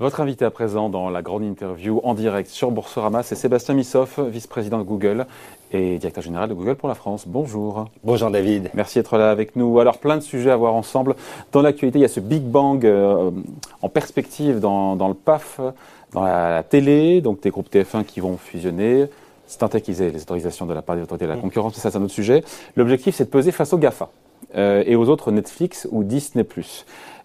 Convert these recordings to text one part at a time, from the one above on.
Votre invité à présent dans la grande interview en direct sur Boursorama, c'est Sébastien Missoff, vice-président de Google et directeur général de Google pour la France. Bonjour. Bonjour David. Merci d'être là avec nous. Alors plein de sujets à voir ensemble. Dans l'actualité, il y a ce Big Bang euh, en perspective dans, le PAF, dans la, télé, donc des groupes TF1 qui vont fusionner. C'est aient les autorisations de la part des autorités de la mm. concurrence, mais ça c'est un autre sujet. L'objectif c'est de peser face aux GAFA euh, et aux autres Netflix ou Disney+.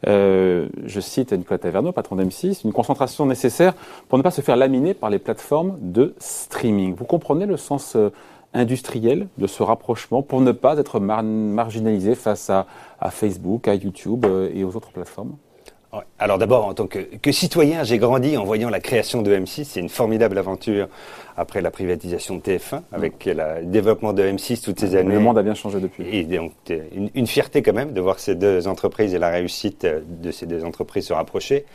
Euh, je cite Nicolas Taverneau, patron d'M6, une concentration nécessaire pour ne pas se faire laminer par les plateformes de streaming. Vous comprenez le sens euh, industriel de ce rapprochement pour ne pas être marginalisé face à, Facebook, à YouTube et aux autres plateformes? Alors d'abord, en tant que, citoyen, j'ai grandi en voyant la création de M6. C'est une formidable aventure après la privatisation de TF1, avec le développement de M6 toutes ces années. Le monde a bien changé depuis. Et donc, une, fierté quand même de voir ces deux entreprises et la réussite de ces deux entreprises se rapprocher.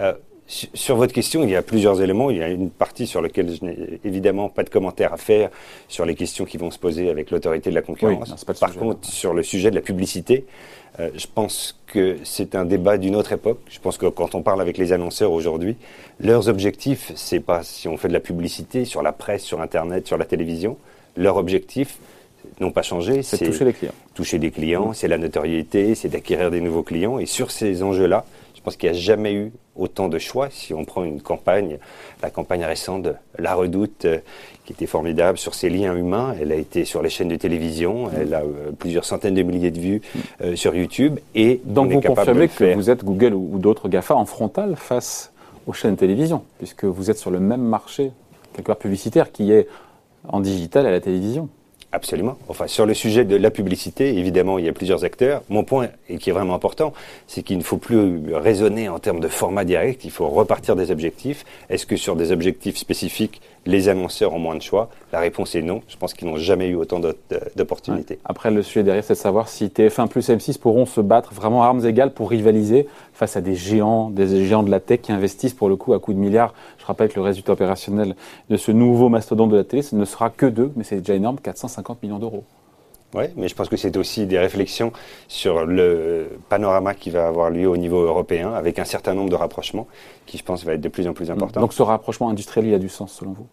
Euh, sur votre question, il y a plusieurs éléments. Il y a une partie sur laquelle je n'ai évidemment pas de commentaire à faire sur les questions qui vont se poser avec l'autorité de la concurrence. Par contre, sur le sujet de la publicité, euh, je pense que c'est un débat d'une autre époque. Je pense que quand on parle avec les annonceurs aujourd'hui, leurs objectifs, c'est pas si on fait de la publicité sur la presse, sur Internet, sur la télévision. Leur objectif, n'ont pas changé. C'est toucher les clients. Toucher des clients, c'est la notoriété, c'est d'acquérir des nouveaux clients. Et sur ces enjeux-là, je pense qu'il n'y a jamais eu autant de choix. Si on prend une campagne, la campagne récente de La Redoute, euh, qui était formidable sur ses liens humains, elle a été sur les chaînes de télévision, elle a euh, plusieurs centaines de milliers de vues euh, sur YouTube. Et donc vous confirmez que vous êtes Google ou, d'autres GAFA en frontal face aux chaînes de télévision, puisque vous êtes sur le même marché, quelque part publicitaire, qui est en digital à la télévision. Absolument. Enfin, sur le sujet de la publicité, évidemment, il y a plusieurs acteurs. Mon point, et qui est vraiment important, c'est qu'il ne faut plus raisonner en termes de format direct, il faut repartir des objectifs. Est-ce que sur des objectifs spécifiques, les annonceurs ont moins de choix? La réponse est non. Je pense qu'ils n'ont jamais eu autant d'opportunités. Après, le sujet derrière, c'est de savoir si TF1 plus M6 pourront se battre vraiment à armes égales pour rivaliser face à des géants, des géants de la tech qui investissent pour le coup à coups de milliards. Je rappelle que le résultat opérationnel de ce nouveau mastodonte de la télé, ce ne sera que deux, mais c'est déjà énorme, 450 millions d'euros. Oui, mais je pense que c'est aussi des réflexions sur le panorama qui va avoir lieu au niveau européen, avec un certain nombre de rapprochements qui, je pense, va être de plus en plus important. Donc ce rapprochement industriel, il a du sens selon vous?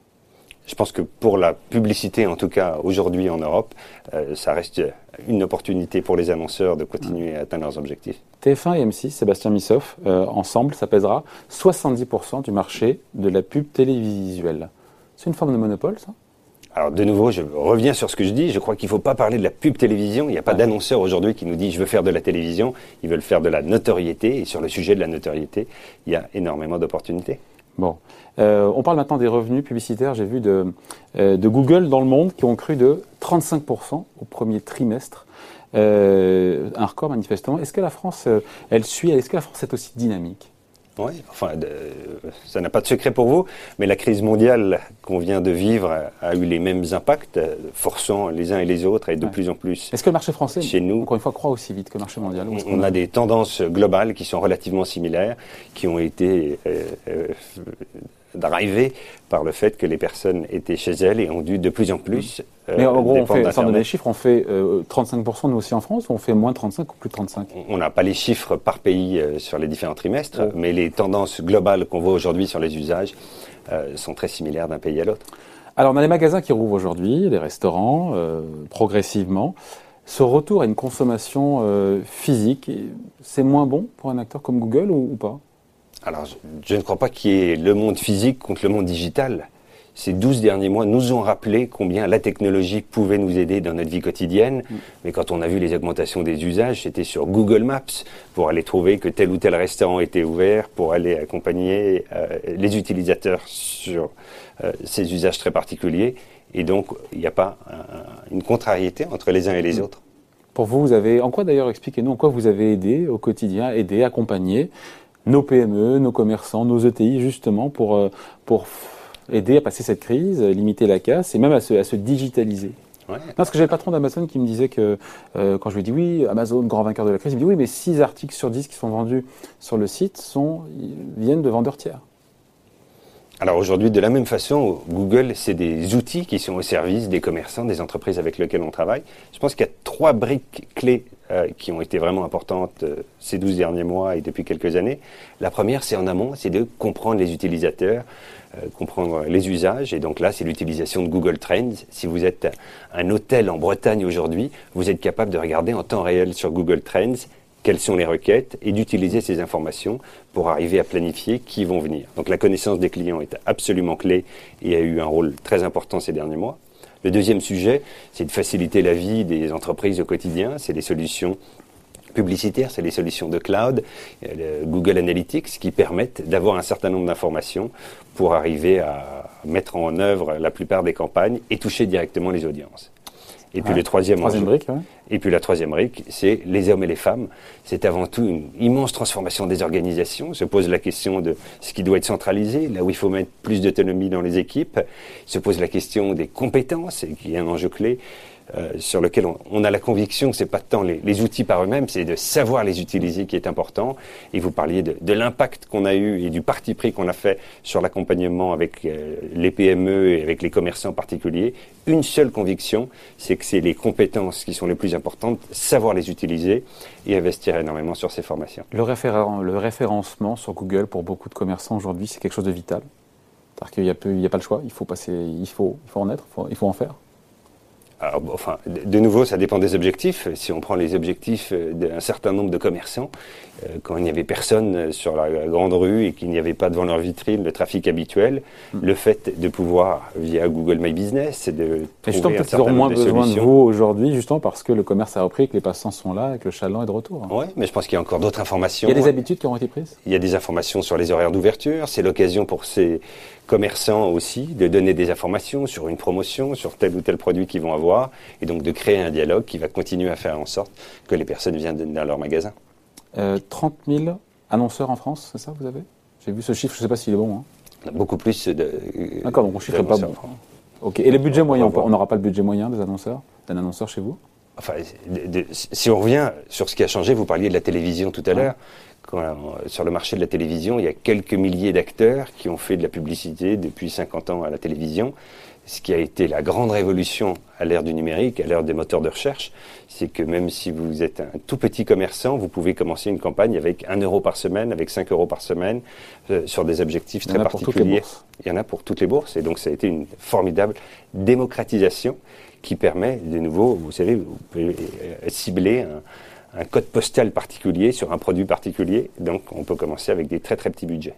Je pense que pour la publicité, en tout cas aujourd'hui en Europe, euh, ça reste une opportunité pour les annonceurs de continuer à atteindre leurs objectifs. TF1 et M6, Sébastien Missoff, euh, ensemble, ça pèsera 70% du marché de la pub télévisuelle. C'est une forme de monopole, ça? Alors de nouveau, je reviens sur ce que je dis. Je crois qu'il ne faut pas parler de la pub télévision. Il n'y a pas d'annonceur aujourd'hui qui nous dit je veux faire de la télévision. Ils veulent faire de la notoriété. Et sur le sujet de la notoriété, il y a énormément d'opportunités. Bon. Euh, on parle maintenant des revenus publicitaires. J'ai vu de, euh, Google dans le monde qui ont cru de 35% au premier trimestre. Euh, un record manifestement. Est-ce que la France, elle suit Est-ce que la France est aussi dynamique? Oui, enfin, ça n'a pas de secret pour vous, mais la crise mondiale qu'on vient de vivre a, eu les mêmes impacts, forçant les uns et les autres et de plus en plus. Est-ce que le marché français, chez nous, encore une fois, croit aussi vite que le marché mondial On, a des tendances globales qui sont relativement similaires, qui ont été euh, euh, drivées par le fait que les personnes étaient chez elles et ont dû de plus en plus. Euh, Mais en gros, on fait, sans donner les chiffres, on fait 35% nous aussi en France ou on fait moins de 35 ou plus de 35 On n'a pas les chiffres par pays euh, sur les différents trimestres, oh. mais les tendances globales qu'on voit aujourd'hui sur les usages euh, sont très similaires d'un pays à l'autre. Alors, on a les magasins qui rouvrent aujourd'hui, les restaurants, progressivement. Ce retour à une consommation physique, c'est moins bon pour un acteur comme Google ou pas? Alors, je, ne crois pas qu'il y ait le monde physique contre le monde digital. Ces 12 derniers mois nous ont rappelé combien la technologie pouvait nous aider dans notre vie quotidienne. Mm. Mais quand on a vu les augmentations des usages, c'était sur Google Maps pour aller trouver que tel ou tel restaurant était ouvert, pour aller accompagner euh, les utilisateurs sur euh, ces usages très particuliers. Et donc, il n'y a pas une contrariété entre les uns et les mm. autres. Pour vous, vous avez, en quoi d'ailleurs, expliquez-nous, en quoi vous avez aidé au quotidien, aidé, accompagné nos PME, nos commerçants, nos ETI, justement, pour, euh, pour aider à passer cette crise, limiter la casse et même à se, à se digitaliser. Ouais. parce que j'ai le patron d'Amazon qui me disait que euh, quand je lui ai dit oui, Amazon, grand vainqueur de la crise, il me dit oui, mais 6 articles sur 10 qui sont vendus sur le site sont, viennent de vendeurs tiers. alors aujourd'hui, de la même façon, Google, c'est des outils qui sont au service des commerçants, des entreprises avec lesquelles on travaille. Je pense qu'il y a trois briques clés euh, qui ont été vraiment importantes euh, ces 12 derniers mois et depuis quelques années. La première, c'est en amont, c'est de comprendre les utilisateurs, euh, comprendre les usages. Et donc là, c'est l'utilisation de Google Trends. Si vous êtes un hôtel en Bretagne aujourd'hui, vous êtes capable de regarder en temps réel sur Google Trends quelles sont les requêtes et d'utiliser ces informations pour arriver à planifier qui vont venir. Donc la connaissance des clients est absolument clé et a eu un rôle très important ces derniers mois. Le deuxième sujet, c'est de faciliter la vie des entreprises au quotidien. C'est les solutions publicitaires, c'est les solutions de cloud, euh, Google Analytics, qui permettent d'avoir un certain nombre d'informations pour arriver à mettre en œuvre la plupart des campagnes et toucher directement les audiences. Et puis le troisième, brique, Et puis la troisième brique, c'est les hommes et les femmes. C'est avant tout une immense transformation des organisations. Se pose la question de ce qui doit être centralisé, là où il faut mettre plus d'autonomie dans les équipes. Se pose la question des compétences, qui est un enjeu clé. Euh, sur lequel on, a la conviction que c'est pas tant les, outils par eux-mêmes, c'est de savoir les utiliser qui est important. Et vous parliez de, l'impact qu'on a eu et du parti pris qu'on a fait sur l'accompagnement avec euh, les PME et avec les commerçants particuliers. Une seule conviction, c'est que c'est les compétences qui sont les plus importantes, savoir les utiliser et investir énormément sur ces formations. Le, référencement sur Google pour beaucoup de commerçants aujourd'hui, c'est quelque chose de vital. C'est-à-dire qu'il n'y a, pas le choix, il faut, passer, il faut en être, il faut en faire enfin, de nouveau, ça dépend des objectifs. Si on prend les objectifs d'un certain nombre de commerçants, euh, quand il n'y avait personne sur la grande rue et qu'il n'y avait pas devant leur vitrine le trafic habituel, hmm. le fait de pouvoir, via Google My Business, de trouver un certain moins besoin de vous aujourd'hui, justement parce que le commerce a repris, que les passants sont là et que le chaland est de retour. Oui, mais je pense qu'il y a encore d'autres informations. Il y a des habitudes qui ont été prises? Il y a des informations sur les horaires d'ouverture. C'est l'occasion pour ces commerçants aussi de donner des informations sur une promotion, sur tel ou tel produit qu'ils vont avoir, et donc de créer un dialogue qui va continuer à faire en sorte que les personnes viennent dans leur magasin. 30 euh, 000 annonceurs en France, c'est ça vous avez? J'ai vu ce chiffre, je ne sais pas s'il est bon. Hein. Beaucoup plus de. D'accord, donc on chiffre pas bon. Ok. Et le budget moyen, on n'aura pas le budget moyen des annonceurs, d'un annonceur chez vous? Enfin, si on revient sur ce qui a changé, vous parliez de la télévision tout à l'heure. Sur le marché de la télévision, il y a quelques milliers d'acteurs qui ont fait de la publicité depuis 50 ans à la télévision ce qui a été la grande révolution à l'ère du numérique, à l'ère des moteurs de recherche, c'est que même si vous êtes un tout petit commerçant, vous pouvez commencer une campagne avec 1 euro par semaine, avec 5 euros par semaine, euh, sur des objectifs très particuliers. Il y en a pour toutes les bourses. Et donc ça a été une formidable démocratisation qui permet, de nouveau, vous savez, vous pouvez euh, cibler un, un code postal particulier sur un produit particulier. Donc on peut commencer avec des très très petits budgets.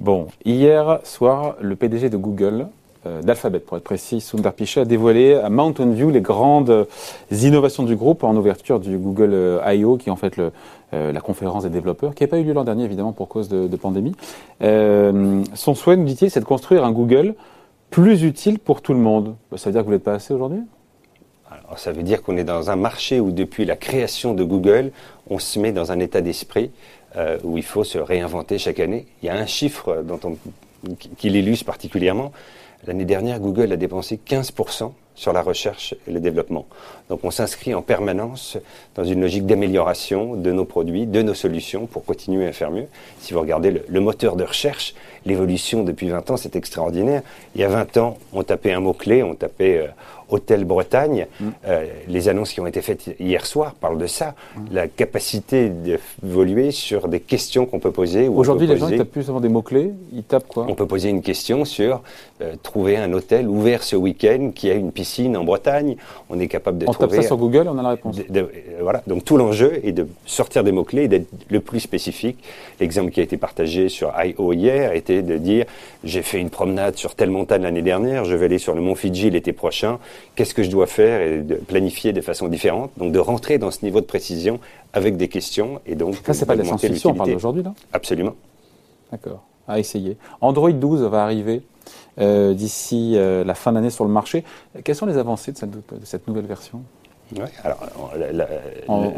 Bon, hier soir, le PDG de Google euh, d'Alphabet, pour être précis, Sundar Pichai a dévoilé à Mountain View les grandes innovations du groupe en ouverture du Google euh, I.O., qui est en fait euh, la conférence des développeurs, qui n'a pas eu lieu l'an dernier, évidemment, pour cause de, pandémie. son souhait, nous dit-il, c'est de construire un Google plus utile pour tout le monde. Bah, ça veut dire que vous n'êtes pas assez aujourd'hui? Alors, ça veut dire qu'on est dans un marché où, depuis la création de Google, on se met dans un état d'esprit où il faut se réinventer chaque année. Il y a un chiffre dont on, qui l'illustre particulièrement, L'année dernière, Google a dépensé 15% sur la recherche et le développement. Donc on s'inscrit en permanence dans une logique d'amélioration de nos produits, de nos solutions pour continuer à faire mieux. Si vous regardez le, moteur de recherche, l'évolution depuis 20 ans, c'est extraordinaire. Il y a 20 ans, on tapait un mot-clé, on tapait euh, Hôtel Bretagne. Mm. Euh, les annonces qui ont été faites hier soir parlent de ça. Mm. La capacité d'évoluer sur des questions qu'on peut poser. Aujourd'hui, les gens ne tapent plus seulement des mots-clés, ils tapent quoi? On peut poser une question sur euh, trouver un hôtel ouvert ce week-end qui a une piscine en Bretagne. On est capable de on trouver. tape ça sur Google, on a la réponse. Euh, voilà. Donc tout l'enjeu est de sortir des mots-clés et d'être le plus spécifique. L'exemple qui a été partagé sur I.O. hier était de dire j'ai fait une promenade sur telle montagne l'année dernière, je vais aller sur le mont Fidji l'été prochain qu'est-ce que je dois faire et de planifier de façon différente? Donc de rentrer dans ce niveau de précision avec des questions et donc. Ça, c'est pas de la science-fiction, on parle d'aujourd'hui, là Absolument. D'accord. À essayer. Android 12 va arriver euh, d'ici euh, la fin d'année sur le marché. Quelles sont les avancées de cette, de cette nouvelle version? Alors, en,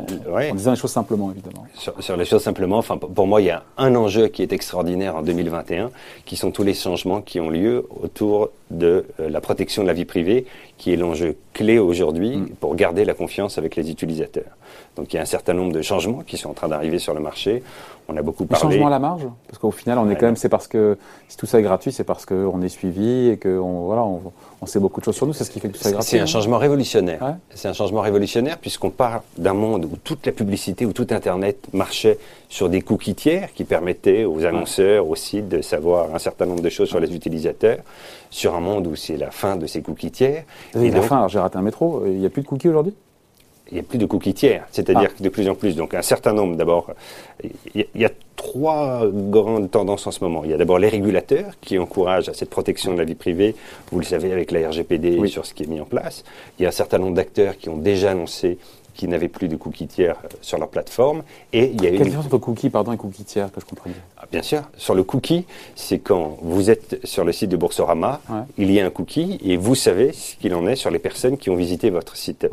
disant les choses simplement, évidemment. Sur, les choses simplement, enfin, pour moi, il y a un enjeu qui est extraordinaire en 2021, qui sont tous les changements qui ont lieu autour de euh, la protection de la vie privée, qui est l'enjeu clé aujourd'hui mm. pour garder la confiance avec les utilisateurs. Donc il y a un certain nombre de changements qui sont en train d'arriver sur le marché. On a beaucoup parlé. Changement à la marge Parce qu'au final, on est quand même, c'est parce que si tout ça est gratuit, c'est parce qu'on est suivi et voilà, on, sait beaucoup de choses sur nous. C'est ce qui fait que tout ça est gratuit. C'est un changement révolutionnaire. C'est un changement révolutionnaire puisqu'on part d'un monde où toute la publicité, où tout Internet marchait sur des cookies tiers qui permettaient aux annonceurs, aux sites de savoir un certain nombre de choses sur les utilisateurs, sur un monde où c'est la fin de ces cookies tiers. Et la fin, j'ai raté un métro, il n'y a plus de cookies aujourd'hui? Il n'y a plus de cookies tiers, c'est-à-dire ah. de plus en plus, donc un certain nombre d'abord, il y, a trois grandes tendances en ce moment. Il y a d'abord les régulateurs qui encouragent à cette protection de la vie privée, vous le savez avec la RGPD sur ce qui est mis en place. Il y a un certain nombre d'acteurs qui ont déjà annoncé qu'ils n'avaient plus de cookies tiers euh, sur leur plateforme. Et il y a Quelle une... différence entre cookies pardon, et cookies tiers que je comprends ah, Bien sûr. Sur le cookie, c'est quand vous êtes sur le site de Boursorama, il y a un cookie et vous savez ce qu'il en est sur les personnes qui ont visité votre site.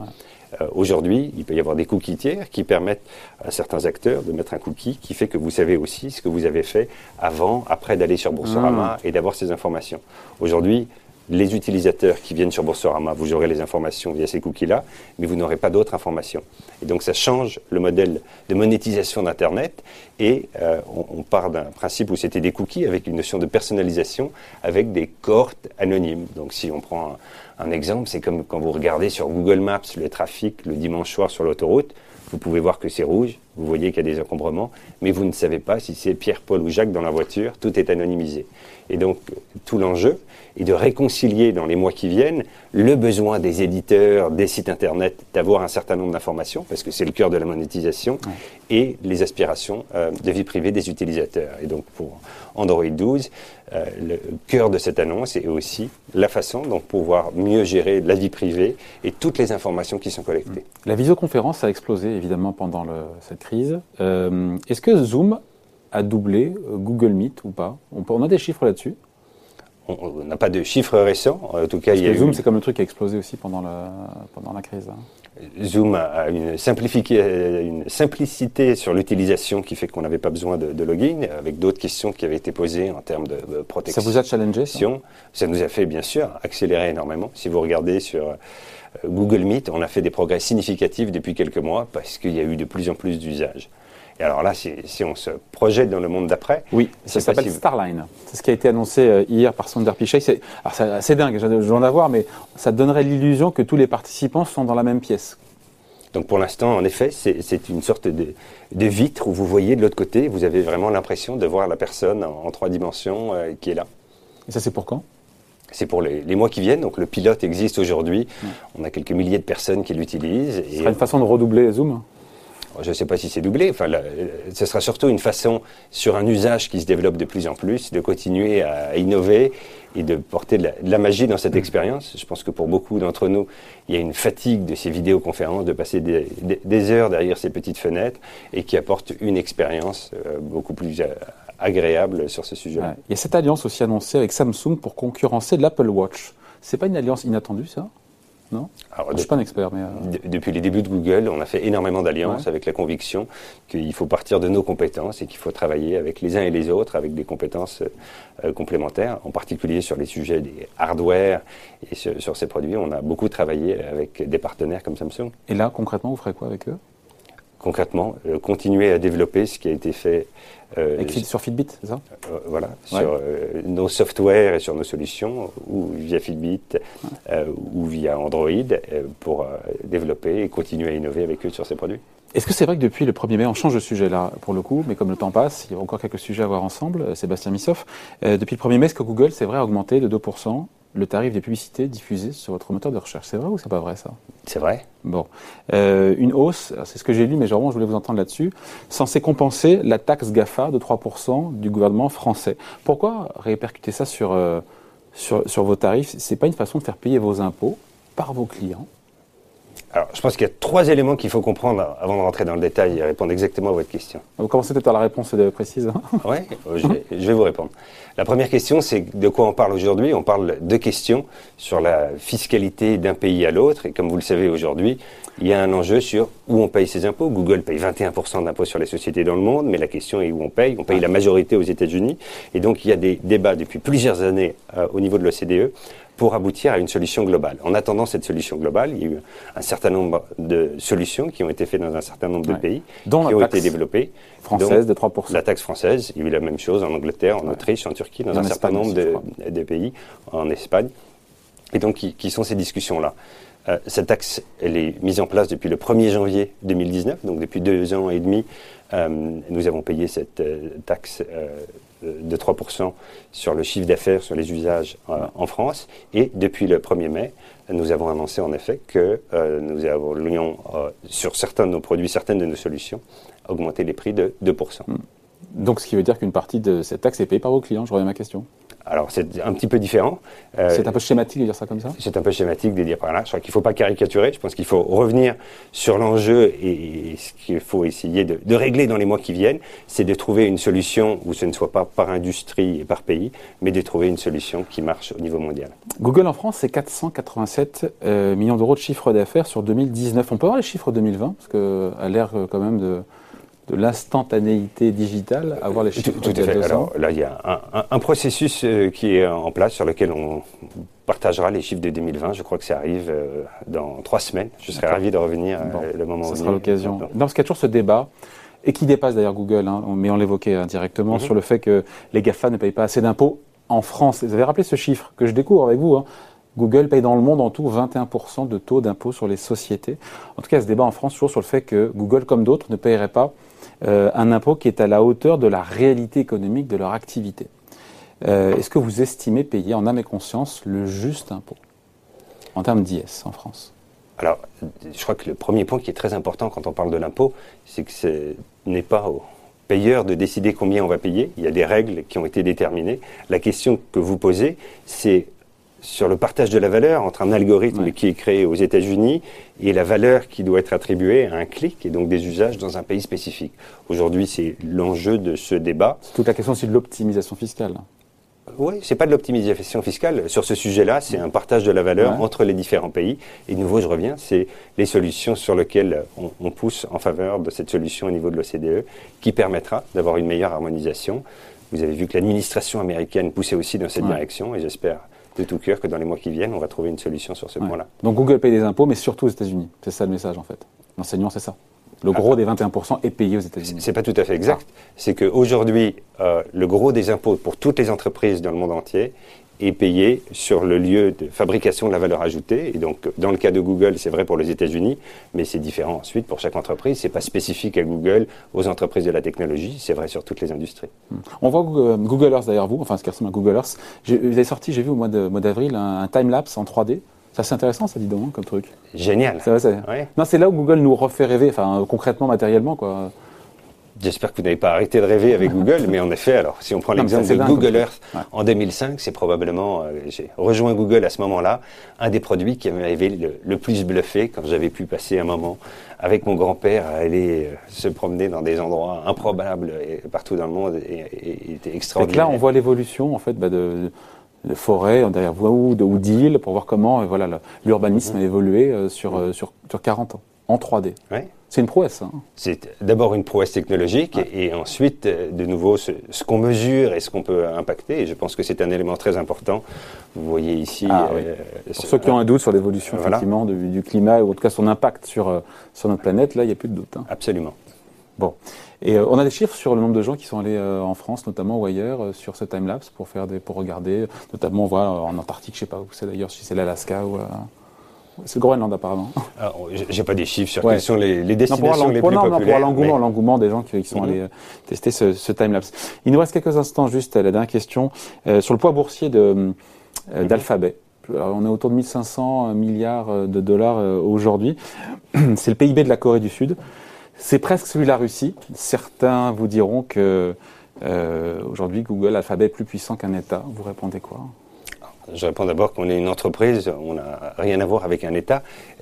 Euh, aujourd'hui, il peut y avoir des cookies tiers qui permettent à certains acteurs de mettre un cookie qui fait que vous savez aussi ce que vous avez fait avant, après d'aller sur Boursorama ah. et d'avoir ces informations. Aujourd'hui, les utilisateurs qui viennent sur Boursorama, vous aurez les informations via ces cookies-là, mais vous n'aurez pas d'autres informations. Et donc ça change le modèle de monétisation d'Internet et euh, on, part d'un principe où c'était des cookies avec une notion de personnalisation avec des cohortes anonymes. Donc si on prend un, exemple, c'est comme quand vous regardez sur Google Maps le trafic le dimanche soir sur l'autoroute, vous pouvez voir que c'est rouge, vous voyez qu'il y a des encombrements, mais vous ne savez pas si c'est Pierre, Paul ou Jacques dans la voiture, tout est anonymisé. Et donc tout l'enjeu est de réconcilier dans les mois qui viennent le besoin des éditeurs, des sites Internet d'avoir un certain nombre d'informations, parce que c'est le cœur de la monétisation, et les aspirations euh, de vie privée des utilisateurs. Et donc pour Android 12, euh, le cœur de cette annonce est aussi la façon dont pouvoir mieux gérer la vie privée et toutes les informations qui sont collectées. La visioconférence a explosé évidemment pendant cette crise. Euh, est-ce que Zoom a doublé Google Meet ou pas on a des chiffres là-dessus on n'a pas de chiffres récents. En tout cas, il y a Zoom, c'est comme le truc qui a explosé aussi pendant la, pendant la crise. Hein. Zoom a une, une simplicité sur l'utilisation qui fait qu'on n'avait pas besoin de, login, avec d'autres questions qui avaient été posées en termes de, protection. Ça vous a challengé ça, ça nous a fait, bien sûr, accélérer énormément. Si vous regardez sur euh, Google Meet, on a fait des progrès significatifs depuis quelques mois parce qu'il y a eu de plus en plus d'usages. Et alors là, si, on se projette dans le monde d'après, oui, ça s'appelle Starline. C'est ce qui a été annoncé euh, hier par Sundar Pichai. C'est, assez dingue, je viens d'avoir, mais ça donnerait l'illusion que tous les participants sont dans la même pièce. Donc pour l'instant, en effet, c'est une sorte de, vitre où vous voyez de l'autre côté, vous avez vraiment l'impression de voir la personne en, trois dimensions euh, qui est là. Et ça, c'est pour quand? C'est pour les, mois qui viennent. Donc le pilote existe aujourd'hui. On a quelques milliers de personnes qui l'utilisent. Ce serait une façon de redoubler Zoom je ne sais pas si c'est doublé, enfin, ce sera surtout une façon, sur un usage qui se développe de plus en plus, de continuer à innover et de porter de la, magie dans cette mm. expérience. Je pense que pour beaucoup d'entre nous, il y a une fatigue de ces vidéoconférences, de passer des, heures derrière ces petites fenêtres et qui apporte une expérience euh, beaucoup plus euh, agréable sur ce sujet. Il y a cette alliance aussi annoncée avec Samsung pour concurrencer l'Apple Watch. C'est pas une alliance inattendue, ça? Non Je ne suis pas un expert, mais... Euh, depuis les débuts de Google, on a fait énormément d'alliances avec la conviction qu'il faut partir de nos compétences et qu'il faut travailler avec les uns et les autres, avec des compétences euh, complémentaires, en particulier sur les sujets des hardware et sur, ces produits. On a beaucoup travaillé avec des partenaires comme Samsung. Et là, concrètement, vous ferez quoi avec eux? Concrètement, euh, continuer à développer ce qui a été fait. Euh, sur Fitbit, c'est ça? Euh, Voilà, sur nos softwares et sur nos solutions, ou via Fitbit, ou via Android, pour développer et continuer à innover avec eux sur ces produits. Est-ce que c'est vrai que depuis le 1er mai, on change de sujet là pour le coup, mais comme le temps passe, il y a encore quelques sujets à voir ensemble, Sébastien Missoff. depuis le 1er mai, est-ce que Google, c'est vrai, a augmenté de 2% le tarif des publicités diffusées sur votre moteur de recherche. C'est vrai ou c'est pas vrai ça? C'est vrai. Bon. Euh, une hausse, c'est ce que j'ai lu, mais vraiment je voulais vous entendre là-dessus, censée compenser la taxe GAFA de 3% du gouvernement français. Pourquoi répercuter ça sur, euh, sur, sur vos tarifs? C'est pas une façon de faire payer vos impôts par vos clients Alors, je pense qu'il y a trois éléments qu'il faut comprendre avant de rentrer dans le détail et répondre exactement à votre question. Vous commencez peut-être par la réponse précise. oui, je, je, vais vous répondre. La première question, c'est de quoi on parle aujourd'hui? On parle de questions sur la fiscalité d'un pays à l'autre. Et comme vous le savez aujourd'hui, il y a un enjeu sur où on paye ses impôts. Google paye 21% d'impôts sur les sociétés dans le monde, mais la question est où on paye. On paye la majorité aux États-Unis. Et donc, il y a des débats depuis plusieurs années euh, au niveau de l'OCDE pour aboutir à une solution globale. En attendant cette solution globale, il y a eu un certain nombre de solutions qui ont été faites dans un certain nombre de pays, dont qui ont été développées. Française de 3%. La taxe française, il y a eu la même chose en Angleterre, en Autriche, en Turquie, dans un certain nombre de, pays, en Espagne. Et donc, qui, sont ces discussions-là? Euh, cette taxe, elle est mise en place depuis le 1er janvier 2019, donc depuis deux ans et demi, euh, nous avons payé cette euh, taxe de 3% sur le chiffre d'affaires, sur les usages en France. Et depuis le 1er mai, nous avons annoncé en effet que nous avons, sur certains de nos produits, certaines de nos solutions, augmenter les prix de 2%. Donc ce qui veut dire qu'une partie de cette taxe est payée par vos clients, je reviens à ma question. Alors c'est un petit peu différent. Euh, c'est un peu schématique de dire ça comme ça C'est un peu schématique de dire par là. Je crois qu'il ne faut pas caricaturer. Je pense qu'il faut revenir sur l'enjeu et, ce qu'il faut essayer de, régler dans les mois qui viennent, c'est de trouver une solution où ce ne soit pas par industrie et par pays, mais de trouver une solution qui marche au niveau mondial. Google en France, c'est 487 euh, millions d'euros de chiffre d'affaires sur 2019. On peut voir les chiffres 2020 parce qu'à l'air euh, quand même de de l'instantanéité digitale, avoir les chiffres Tout, à fait. Alors là, il y a un, processus euh, qui est en place sur lequel on partagera les chiffres de 2020. Je crois que ça arrive euh, dans trois semaines. Je serais ravi de revenir euh, le moment où. Ce sera l'occasion. Dans ce qu'il y a toujours ce débat, et qui dépasse d'ailleurs Google, hein, mais on l'évoquait indirectement, mhm. sur le fait que les GAFA ne payent pas assez d'impôts en France. Vous avez rappelé ce chiffre que je découvre avec vous. Hein. Google paye dans le monde en tout 21% de taux d'impôt sur les sociétés. En tout cas, ce débat en France toujours sur le fait que Google, comme d'autres, ne payerait pas euh, un impôt qui est à la hauteur de la réalité économique de leur activité. Euh, est-ce que vous estimez payer en âme et conscience le juste impôt en termes d'IS en France? Alors, je crois que le premier point qui est très important quand on parle de l'impôt, c'est que ce n'est pas au payeur de décider combien on va payer. Il y a des règles qui ont été déterminées. La question que vous posez, c'est sur le partage de la valeur entre un algorithme qui est créé aux États-Unis et la valeur qui doit être attribuée à un clic et donc des usages dans un pays spécifique. Aujourd'hui, c'est l'enjeu de ce débat. Toute la question, c'est de l'optimisation fiscale. Oui, c'est pas de l'optimisation fiscale. Sur ce sujet-là, c'est un partage de la valeur entre les différents pays. Et de nouveau, je reviens, c'est les solutions sur lesquelles on, on, pousse en faveur de cette solution au niveau de l'OCDE qui permettra d'avoir une meilleure harmonisation. Vous avez vu que l'administration américaine poussait aussi dans cette direction et j'espère de tout cœur que dans les mois qui viennent, on va trouver une solution sur ce point-là. Donc Google paye des impôts, mais surtout aux États-Unis. C'est ça le message en fait. L'enseignement, c'est ça. Le gros ah. des 21% est payé aux États-Unis. C'est pas tout à fait exact. C'est qu'aujourd'hui, euh, le gros des impôts pour toutes les entreprises dans le monde entier est payé sur le lieu de fabrication de la valeur ajoutée. Et donc, dans le cas de Google, c'est vrai pour les États-Unis, mais c'est différent ensuite pour chaque entreprise. C'est pas spécifique à Google, aux entreprises de la technologie, c'est vrai sur toutes les industries. On voit Google Earth derrière vous, enfin ce qui ressemble à Google Earth. Vous avez sorti, j'ai vu au mois d'avril, un, un time-lapse en 3D. Ça, c'est intéressant, ça, dit donc, hein, comme truc. Génial. Non, c'est là où Google nous refait rêver, enfin, concrètement, matériellement, quoi. J'espère que vous n'avez pas arrêté de rêver avec Google, mais en effet, alors si on prend l'exemple de Google Earth en 2005, c'est probablement, euh, j'ai rejoint Google à ce moment-là, un des produits qui m'avait le, le, plus bluffé quand j'avais pu passer un moment avec mon grand-père à aller euh, se promener dans des endroits improbables et, partout dans le monde et, était extraordinaire. Et là, on voit l'évolution en fait bah, de, de forêts derrière vous ou d'îles pour voir comment euh, voilà l'urbanisme mmh. a évolué sur, sur, sur 40 ans en 3D. C'est une prouesse. Hein. C'est d'abord une prouesse technologique et, ensuite, euh, de nouveau, ce, qu'on mesure et ce qu'on peut impacter. Et je pense que c'est un élément très important. Vous voyez ici. Ah, euh, Pour ceux qui ont un doute sur l'évolution effectivement du, climat ou en tout cas son impact sur, euh, sur notre planète, là, il n'y a plus de doute. Hein. Absolument. Bon. Et on a des chiffres sur le nombre de gens qui sont allés en France, notamment ou ailleurs, sur ce time-lapse pour, faire des, pour regarder, notamment voit en Antarctique, je ne sais pas où c'est d'ailleurs, si c'est l'Alaska ou. C'est le Groenland apparemment. J'ai pas des chiffres sur quelles sont les, les destinations les plus populaires. pour l'engouement, l'engouement des gens qui, sont mhm. allés euh, tester ce, ce time-lapse. Il nous reste quelques instants juste à la dernière question euh, sur le poids boursier euh, mhm. d'Alphabet. on est autour de 1500 milliards de dollars aujourd'hui. C'est le PIB de la Corée du Sud. C'est presque celui de la Russie. Certains vous diront que aujourd'hui Google, Alphabet est plus puissant qu'un État. Vous répondez quoi? Je réponds d'abord qu'on est une entreprise, on n'a rien à voir avec un État.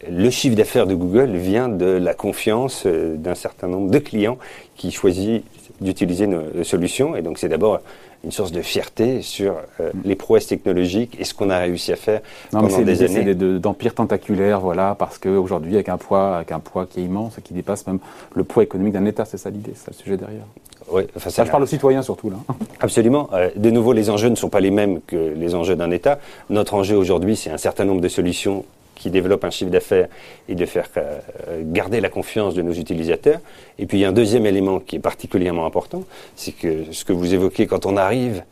Le chiffre d'affaires de Google vient de la confiance euh, d'un certain nombre de clients qui choisissent d'utiliser nos solutions. Et donc c'est d'abord une source de fierté sur euh, mm. les prouesses technologiques et ce qu'on a réussi à faire non, pendant mais des années. C'est d'empire tentaculaire, voilà, parce qu'aujourd'hui, avec un poids, avec un poids qui est immense, qui dépasse même le poids économique d'un État, c'est ça l'idée, c'est le sujet derrière. Oui, enfin, ça, je parle aux citoyens surtout là. Absolument. Euh, de nouveau, les enjeux ne sont pas les mêmes que les enjeux d'un État. Notre enjeu aujourd'hui, c'est un certain nombre de solutions qui développent un chiffre d'affaires et de faire euh, garder la confiance de nos utilisateurs. Et puis il y a un deuxième élément qui est particulièrement important, c'est que ce que vous évoquez quand on arrive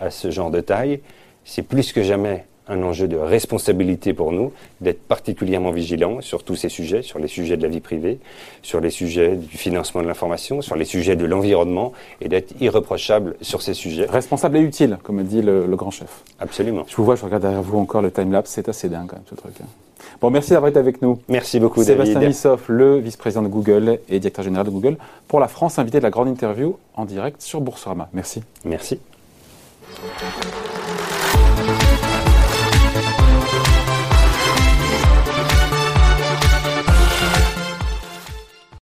à ce genre de taille, c'est plus que jamais un enjeu de responsabilité pour nous, d'être particulièrement vigilants sur tous ces sujets, sur les sujets de la vie privée, sur les sujets du financement de l'information, sur les sujets de l'environnement, et d'être irreprochable sur ces sujets. Responsable et utile, comme dit le, grand chef. Absolument. Je vous vois, je regarde derrière vous encore le time-lapse, c'est assez dingue quand même ce truc. Hein. Bon, merci d'avoir été avec nous. Merci beaucoup, Sébastien Lissoff, le vice-président de Google et directeur général de Google, pour la France, invité de la grande interview en direct sur Boursorama. Merci. Merci.